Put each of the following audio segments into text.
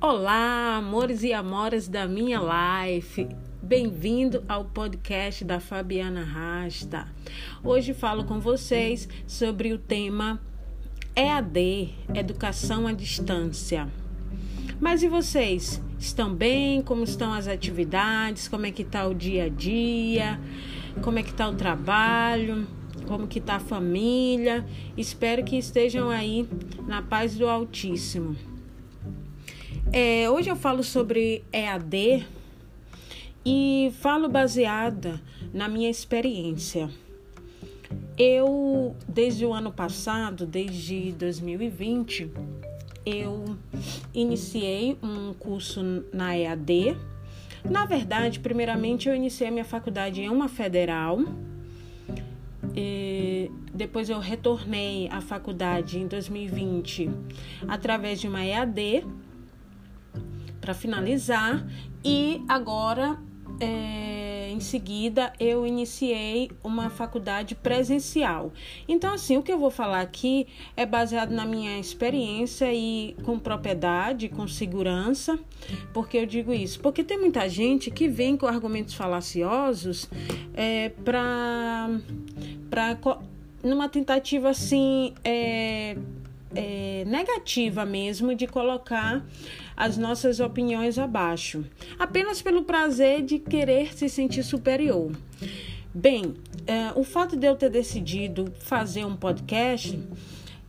Olá, amores e amoras da minha life. Bem-vindo ao podcast da Fabiana Rasta. Hoje falo com vocês sobre o tema EAD, Educação à Distância. Mas e vocês? Estão bem? Como estão as atividades? Como é que está o dia a dia? Como é que está o trabalho? Como que está a família? Espero que estejam aí na paz do Altíssimo. É, hoje eu falo sobre EAD e falo baseada na minha experiência. Eu, desde o ano passado, desde 2020, eu iniciei um curso na EAD. Na verdade, primeiramente eu iniciei a minha faculdade em uma federal. E depois eu retornei à faculdade em 2020 através de uma EAD para finalizar e agora é, em seguida eu iniciei uma faculdade presencial. Então, assim, o que eu vou falar aqui é baseado na minha experiência e com propriedade, com segurança. Porque eu digo isso? Porque tem muita gente que vem com argumentos falaciosos é, para numa tentativa assim é, é, negativa mesmo de colocar as nossas opiniões abaixo, apenas pelo prazer de querer se sentir superior. Bem, é, o fato de eu ter decidido fazer um podcast,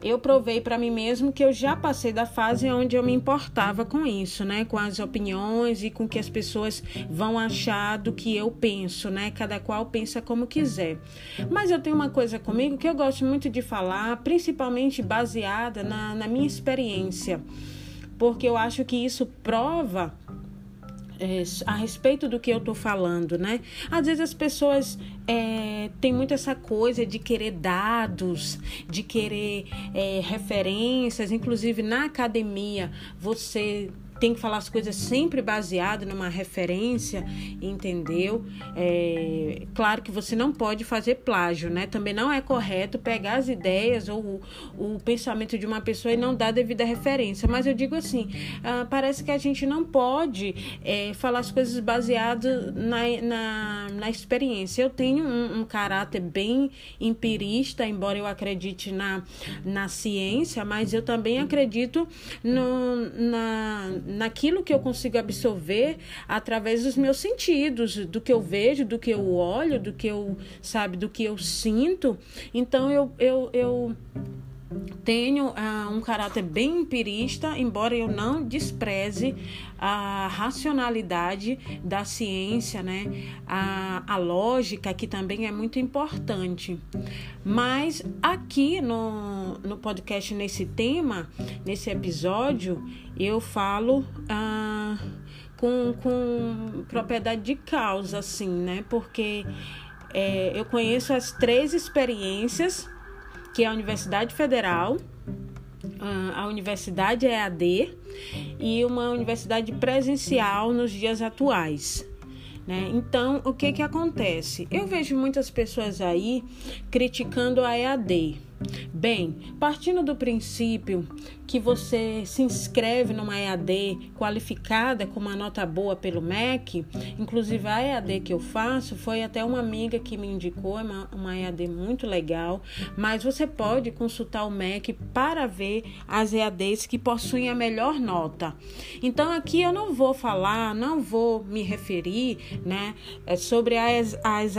eu provei para mim mesmo que eu já passei da fase onde eu me importava com isso, né? Com as opiniões e com o que as pessoas vão achar do que eu penso, né? Cada qual pensa como quiser. Mas eu tenho uma coisa comigo que eu gosto muito de falar, principalmente baseada na, na minha experiência, porque eu acho que isso prova é, a respeito do que eu tô falando, né? Às vezes as pessoas é, têm muito essa coisa de querer dados, de querer é, referências, inclusive na academia você tem que falar as coisas sempre baseado numa referência, entendeu? É, claro que você não pode fazer plágio, né? Também não é correto pegar as ideias ou o, o pensamento de uma pessoa e não dar devida referência. Mas eu digo assim, ah, parece que a gente não pode é, falar as coisas baseado na, na, na experiência. Eu tenho um, um caráter bem empirista, embora eu acredite na, na ciência, mas eu também acredito no, na naquilo que eu consigo absorver através dos meus sentidos, do que eu vejo, do que eu olho, do que eu, sabe, do que eu sinto. Então eu, eu, eu tenho uh, um caráter bem empirista, embora eu não despreze a racionalidade da ciência, né? A, a lógica, que também é muito importante. Mas aqui no, no podcast, nesse tema, nesse episódio, eu falo. Uh, com, com propriedade de causa, assim, né? Porque é, eu conheço as três experiências que é a Universidade Federal, a Universidade EAD e uma universidade presencial nos dias atuais. Né? Então, o que, que acontece? Eu vejo muitas pessoas aí criticando a EAD. Bem, partindo do princípio que você se inscreve numa EAD qualificada com uma nota boa pelo MEC, inclusive a EAD que eu faço foi até uma amiga que me indicou, é uma, uma EAD muito legal, mas você pode consultar o MEC para ver as EADs que possuem a melhor nota. Então aqui eu não vou falar, não vou me referir né, é sobre as, as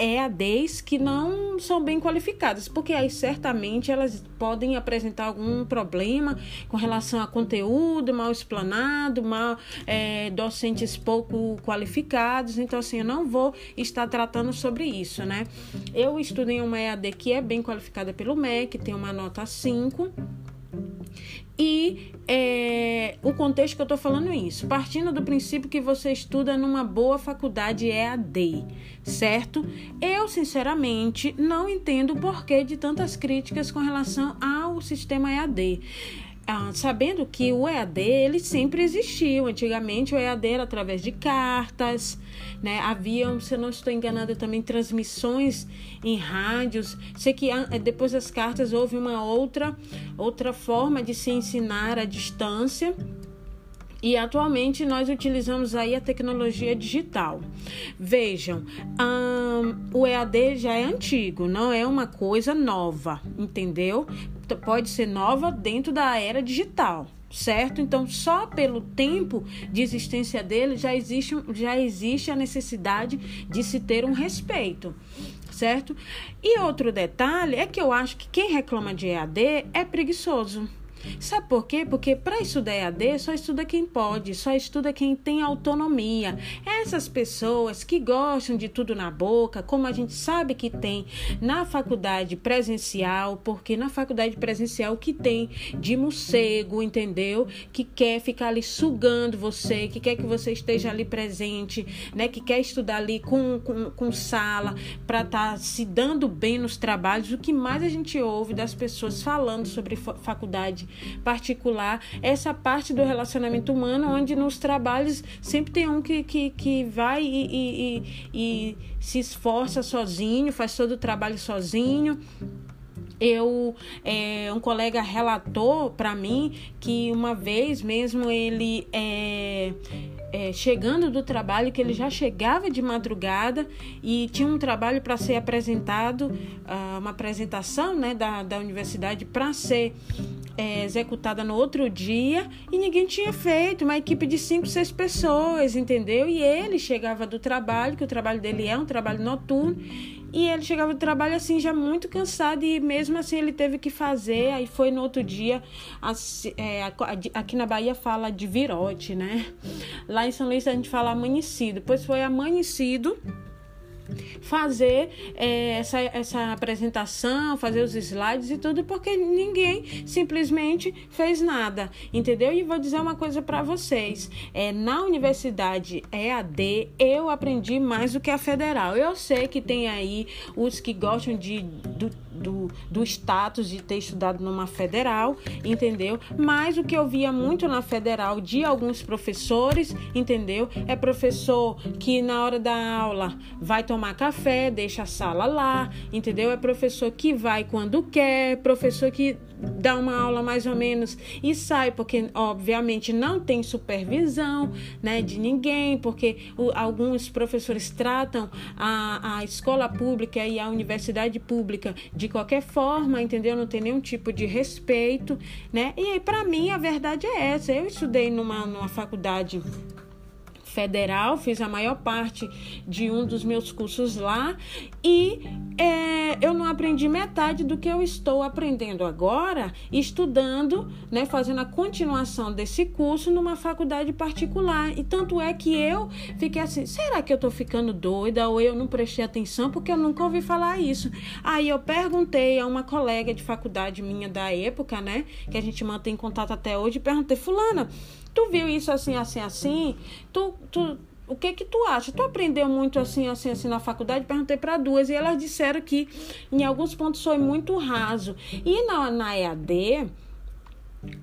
EADs que não são bem qualificadas, porque aí certamente elas podem apresentar algum problema com relação a conteúdo mal explanado, mal é, docentes pouco qualificados. Então, assim, eu não vou estar tratando sobre isso, né? Eu estudei uma EAD que é bem qualificada pelo MEC, tem uma nota 5 e é, o contexto que eu estou falando é isso, partindo do princípio que você estuda numa boa faculdade EAD, certo? Eu, sinceramente, não entendo o porquê de tantas críticas com relação ao sistema EAD ah, sabendo que o EAD ele sempre existiu. Antigamente o EAD era através de cartas, né? Havia, se não estou enganada, também transmissões em rádios. Sei que ah, depois das cartas houve uma outra outra forma de se ensinar à distância E atualmente nós utilizamos aí a tecnologia digital. Vejam, o EAD já é antigo, não é uma coisa nova, entendeu? Pode ser nova dentro da era digital certo? Então, só pelo tempo de existência dele já existe, já existe a necessidade de se ter um respeito, certo? E outro detalhe é que eu acho que quem reclama de EAD é preguiçoso. Sabe por quê? Porque para estudar EAD só estuda quem pode, só estuda quem tem autonomia. Essas pessoas que gostam de tudo na boca, como a gente sabe que tem na faculdade presencial, porque na faculdade presencial que tem de morcego, entendeu? Que quer ficar ali sugando você, que quer que você esteja ali presente, né? Que quer estudar ali com, com, com sala para estar tá se dando bem nos trabalhos. O que mais a gente ouve das pessoas falando sobre faculdade particular, essa parte do relacionamento humano, onde nos trabalhos sempre tem um que, que, que vai e, e, e, e se esforça sozinho, faz todo o trabalho sozinho. Eu é, um colega relatou para mim que uma vez mesmo ele é, é, chegando do trabalho que ele já chegava de madrugada e tinha um trabalho para ser apresentado uh, uma apresentação né, da, da universidade para ser é, executada no outro dia e ninguém tinha feito, uma equipe de cinco, seis pessoas, entendeu? E ele chegava do trabalho, que o trabalho dele é um trabalho noturno, e ele chegava do trabalho assim, já muito cansado, e mesmo assim ele teve que fazer. Aí foi no outro dia, assim, é, aqui na Bahia fala de virote, né? Lá em São Luís a gente fala amanhecido. Depois foi amanhecido fazer é, essa, essa apresentação, fazer os slides e tudo, porque ninguém simplesmente fez nada, entendeu? E vou dizer uma coisa para vocês: é, na universidade EAD eu aprendi mais do que a federal. Eu sei que tem aí os que gostam de. Do, do, do status de ter estudado numa federal, entendeu? Mas o que eu via muito na federal de alguns professores, entendeu? É professor que na hora da aula vai tomar café, deixa a sala lá, entendeu? É professor que vai quando quer, professor que dá uma aula mais ou menos e sai, porque obviamente não tem supervisão né, de ninguém, porque o, alguns professores tratam a, a escola pública e a universidade pública de qualquer forma, entendeu? Não tem nenhum tipo de respeito, né? E aí, para mim, a verdade é essa. Eu estudei numa, numa faculdade federal, fiz a maior parte de um dos meus cursos lá e é, eu não aprendi metade do que eu estou aprendendo agora, estudando, né, fazendo a continuação desse curso numa faculdade particular. E tanto é que eu fiquei assim: será que eu estou ficando doida ou eu não prestei atenção porque eu nunca ouvi falar isso? Aí eu perguntei a uma colega de faculdade minha da época, né, que a gente mantém contato até hoje, perguntei: Fulana tu viu isso assim, assim, assim? Tu, tu, o que que tu acha? Tu aprendeu muito assim, assim, assim na faculdade? Perguntei para duas e elas disseram que em alguns pontos foi muito raso. E na, na EAD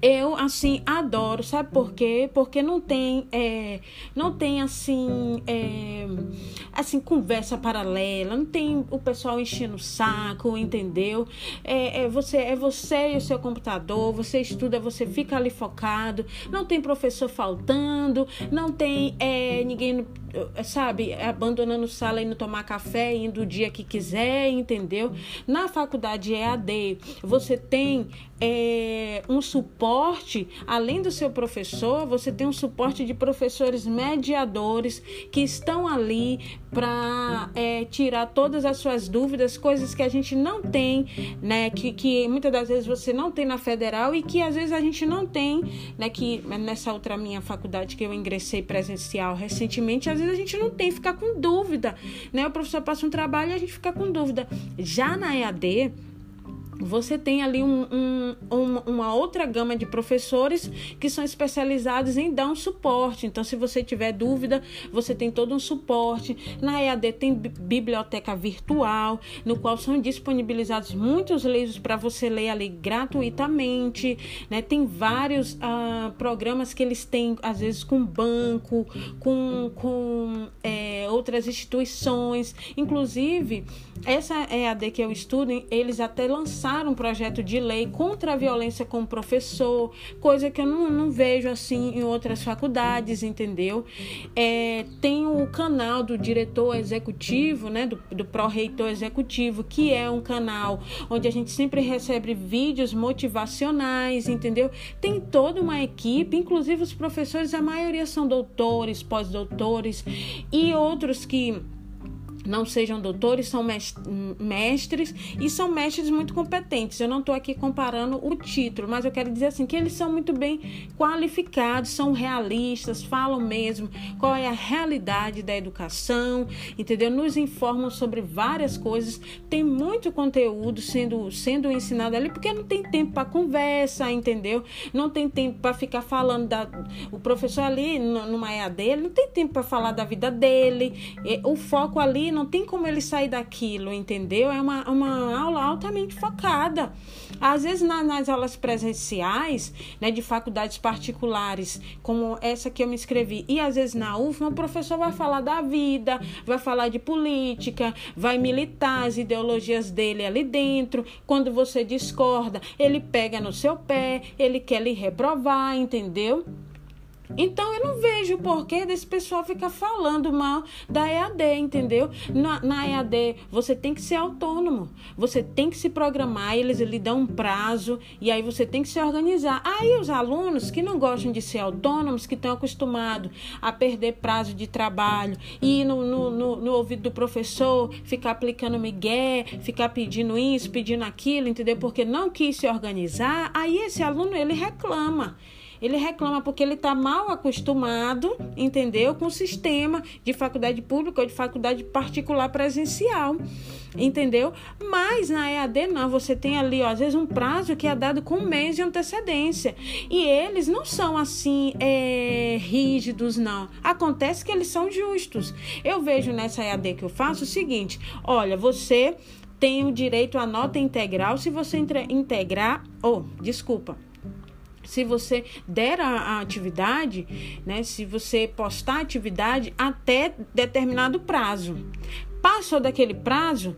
eu assim adoro, sabe por quê? Porque não tem, é, não tem assim, é, assim conversa paralela, não tem o pessoal enchendo o saco, entendeu? É, é, você é você e o seu computador, você estuda, você fica ali focado, não tem professor faltando, não tem é, ninguém sabe, abandonando sala, indo tomar café, indo o dia que quiser, entendeu? Na faculdade EAD, você tem é, um suporte, além do seu professor, você tem um suporte de professores mediadores que estão ali para é, tirar todas as suas dúvidas, coisas que a gente não tem, né? Que, que muitas das vezes você não tem na federal e que às vezes a gente não tem, né? Que nessa outra minha faculdade que eu ingressei presencial recentemente, às vezes a gente não tem, ficar com dúvida, né? O professor passa um trabalho e a gente fica com dúvida. Já na EAD, você tem ali um, um, uma, uma outra gama de professores que são especializados em dar um suporte. Então, se você tiver dúvida, você tem todo um suporte. Na EAD tem biblioteca virtual, no qual são disponibilizados muitos livros para você ler ali gratuitamente. Né? Tem vários uh, programas que eles têm, às vezes, com banco, com, com é, outras instituições. Inclusive, essa EAD que eu estudo, eles até lançaram um projeto de lei contra a violência com o professor, coisa que eu não, não vejo assim em outras faculdades, entendeu? É, tem o canal do diretor executivo, né, do, do pró-reitor executivo, que é um canal onde a gente sempre recebe vídeos motivacionais, entendeu? Tem toda uma equipe, inclusive os professores, a maioria são doutores, pós-doutores e outros que não sejam doutores, são mestres e são mestres muito competentes. Eu não estou aqui comparando o título, mas eu quero dizer assim que eles são muito bem qualificados, são realistas, falam mesmo qual é a realidade da educação, entendeu? Nos informam sobre várias coisas. Tem muito conteúdo sendo sendo ensinado ali porque não tem tempo para conversa, entendeu? Não tem tempo para ficar falando da o professor ali numa EAD, ele não tem tempo para falar da vida dele. O foco ali não tem como ele sair daquilo, entendeu? É uma, uma aula altamente focada. Às vezes, na, nas aulas presenciais, né, de faculdades particulares, como essa que eu me inscrevi, e às vezes na UFMA, o professor vai falar da vida, vai falar de política, vai militar as ideologias dele ali dentro. Quando você discorda, ele pega no seu pé, ele quer lhe reprovar, entendeu? Então eu não vejo o porquê desse pessoal ficar falando mal da EAD, entendeu? Na, na, EAD você tem que ser autônomo, você tem que se programar, eles lhe dão um prazo e aí você tem que se organizar. Aí os alunos que não gostam de ser autônomos, que estão acostumados a perder prazo de trabalho e no, no, no, no ouvido do professor, ficar aplicando migué, ficar pedindo isso, pedindo aquilo, entendeu? Porque não quis se organizar, aí esse aluno ele reclama. Ele reclama porque ele está mal acostumado, entendeu? Com o sistema de faculdade pública ou de faculdade particular presencial, entendeu? Mas na EAD não, você tem ali, ó, às vezes, um prazo que é dado com um mês de antecedência. E eles não são assim é, rígidos, não. Acontece que eles são justos. Eu vejo nessa EAD que eu faço o seguinte: olha, você tem o direito à nota integral se você integrar, oh, desculpa, se você der a, a, atividade, né, se você postar a atividade até determinado prazo. Passou daquele prazo,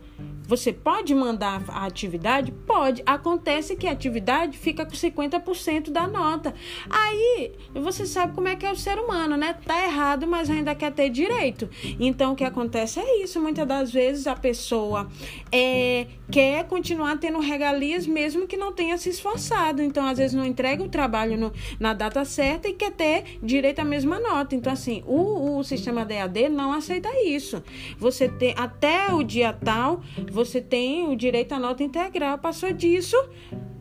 você pode mandar a atividade? Pode. Acontece que a atividade fica com 50% da nota. Aí você sabe como é que é o ser humano, né? Tá errado, mas ainda quer ter direito. Então o que acontece é isso. Muitas das vezes a pessoa é, quer continuar tendo regalias mesmo que não tenha se esforçado. Então às vezes não entrega o trabalho no, na data certa e quer ter direito à mesma nota. Então assim, o, o sistema DAD não aceita isso. Você tem até o dia tal você tem o direito à nota integral. Passou disso,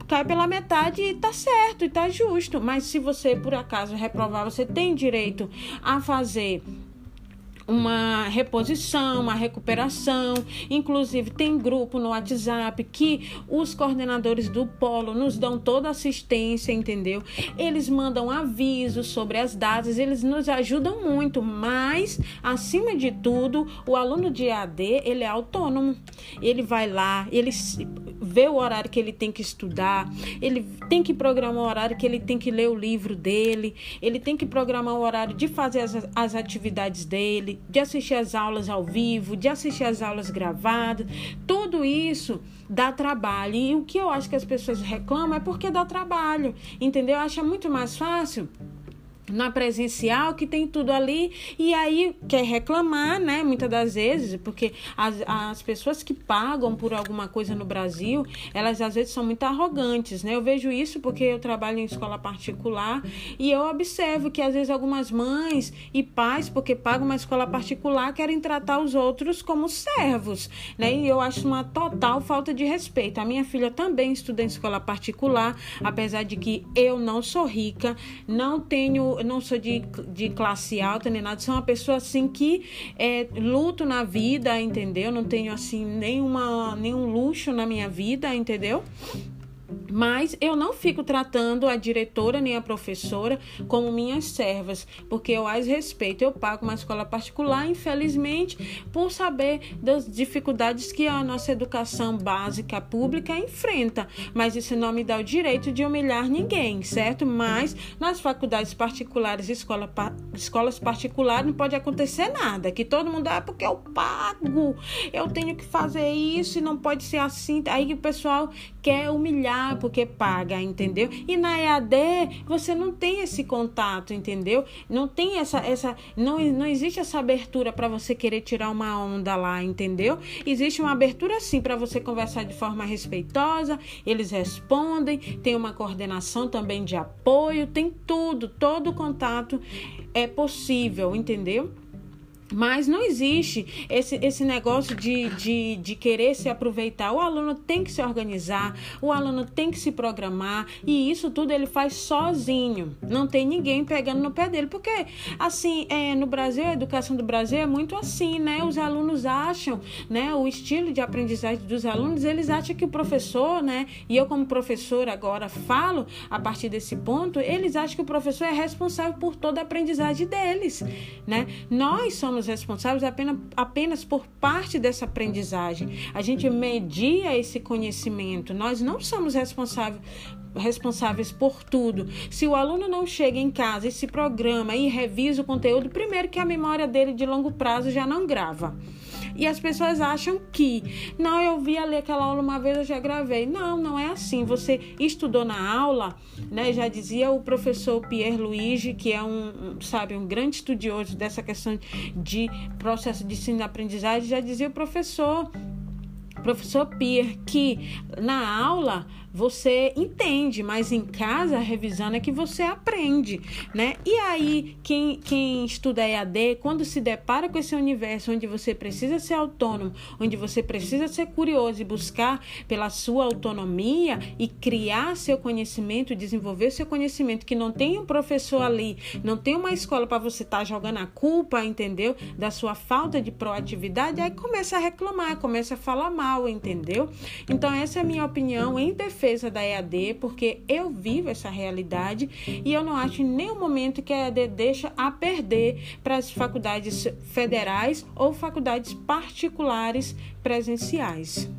cai pela metade e tá certo, e tá justo. Mas se você, por acaso, reprovar, você tem direito a fazer uma reposição, uma recuperação. Inclusive, tem grupo no WhatsApp que os coordenadores do polo nos dão toda assistência, entendeu? Eles mandam avisos sobre as datas, eles nos ajudam muito, mas, acima de tudo, o aluno de AD, ele é autônomo. Ele vai lá, ele vê o horário que ele tem que estudar, ele tem que programar o horário que ele tem que ler o livro dele, ele tem que programar o horário de fazer as, as atividades dele, de assistir as aulas ao vivo, de assistir as aulas gravadas, tudo isso dá trabalho. E o que eu acho que as pessoas reclamam é porque dá trabalho, entendeu? Acha muito mais fácil na presencial que tem tudo ali e aí quer reclamar, né? Muitas das vezes, porque as, as pessoas que pagam por alguma coisa no Brasil, elas às vezes são muito arrogantes, né? Eu vejo isso porque eu trabalho em escola particular e eu observo que às vezes algumas mães e pais, porque pagam uma escola particular, querem tratar os outros como servos, né? E eu acho uma total falta de respeito. A minha filha também estuda em escola particular, apesar de que eu não sou rica, não tenho não sou de, de classe alta nem nada, sou uma pessoa assim que é, luto na vida, entendeu? Não tenho assim nenhuma, nenhum luxo na minha vida, entendeu? Mas eu não fico tratando a diretora nem a professora como minhas servas, porque eu as respeito. Eu pago uma escola particular, infelizmente, por saber das dificuldades que a nossa educação básica pública enfrenta. Mas isso não me dá o direito de humilhar ninguém, certo? Mas nas faculdades particulares, escola, escolas particulares, não pode acontecer nada. Que todo mundo, ah, porque eu pago, eu tenho que fazer isso e não pode ser assim. Aí o pessoal quer humilhar porque paga, entendeu? E na EAD você não tem esse contato, entendeu? Não tem essa essa não, não existe essa abertura para você querer tirar uma onda lá, entendeu? Existe uma abertura sim para você conversar de forma respeitosa, eles respondem, tem uma coordenação também de apoio, tem tudo, todo contato é possível, entendeu? Mas não existe esse, esse negócio de, de, de querer se aproveitar. O aluno tem que se organizar, o aluno tem que se programar, e isso tudo ele faz sozinho. Não tem ninguém pegando no pé dele. Porque, assim, é, no Brasil, a educação do Brasil é muito assim, né? Os alunos acham, né? O estilo de aprendizagem dos alunos, eles acham que o professor, né? E eu, como professor, agora falo a partir desse ponto, eles acham que o professor é responsável por toda a aprendizagem deles, né? Nós somos somos responsáveis apenas, apenas por parte dessa aprendizagem. A gente media esse conhecimento. Nós não somos responsáveis responsáveis por tudo. Se o aluno não chega em casa e se programa e revisa o conteúdo, primeiro que a memória dele de longo prazo já não grava. E as pessoas acham que, não, eu vi ali aquela aula uma vez, eu já gravei. Não, não é assim. Você estudou na aula, né? Já dizia o professor Pierre Luigi, que é um, sabe, um grande estudioso dessa questão de processo de ensino-aprendizagem, já dizia o professor professor Pierre que na aula você entende, mas em casa, revisando, é que você aprende, né? E aí, quem, quem estuda EAD, quando se depara com esse universo onde você precisa ser autônomo, onde você precisa ser curioso e buscar pela sua autonomia e criar seu conhecimento, desenvolver seu conhecimento, que não tem um professor ali, não tem uma escola para você estar tá jogando a culpa, entendeu? Da sua falta de proatividade, aí começa a reclamar, começa a falar mal, entendeu? Então, essa é a minha opinião em defesa da EAD, porque eu vivo essa realidade e eu não acho em nenhum momento que a EAD deixa a perder para as faculdades federais ou faculdades particulares presenciais.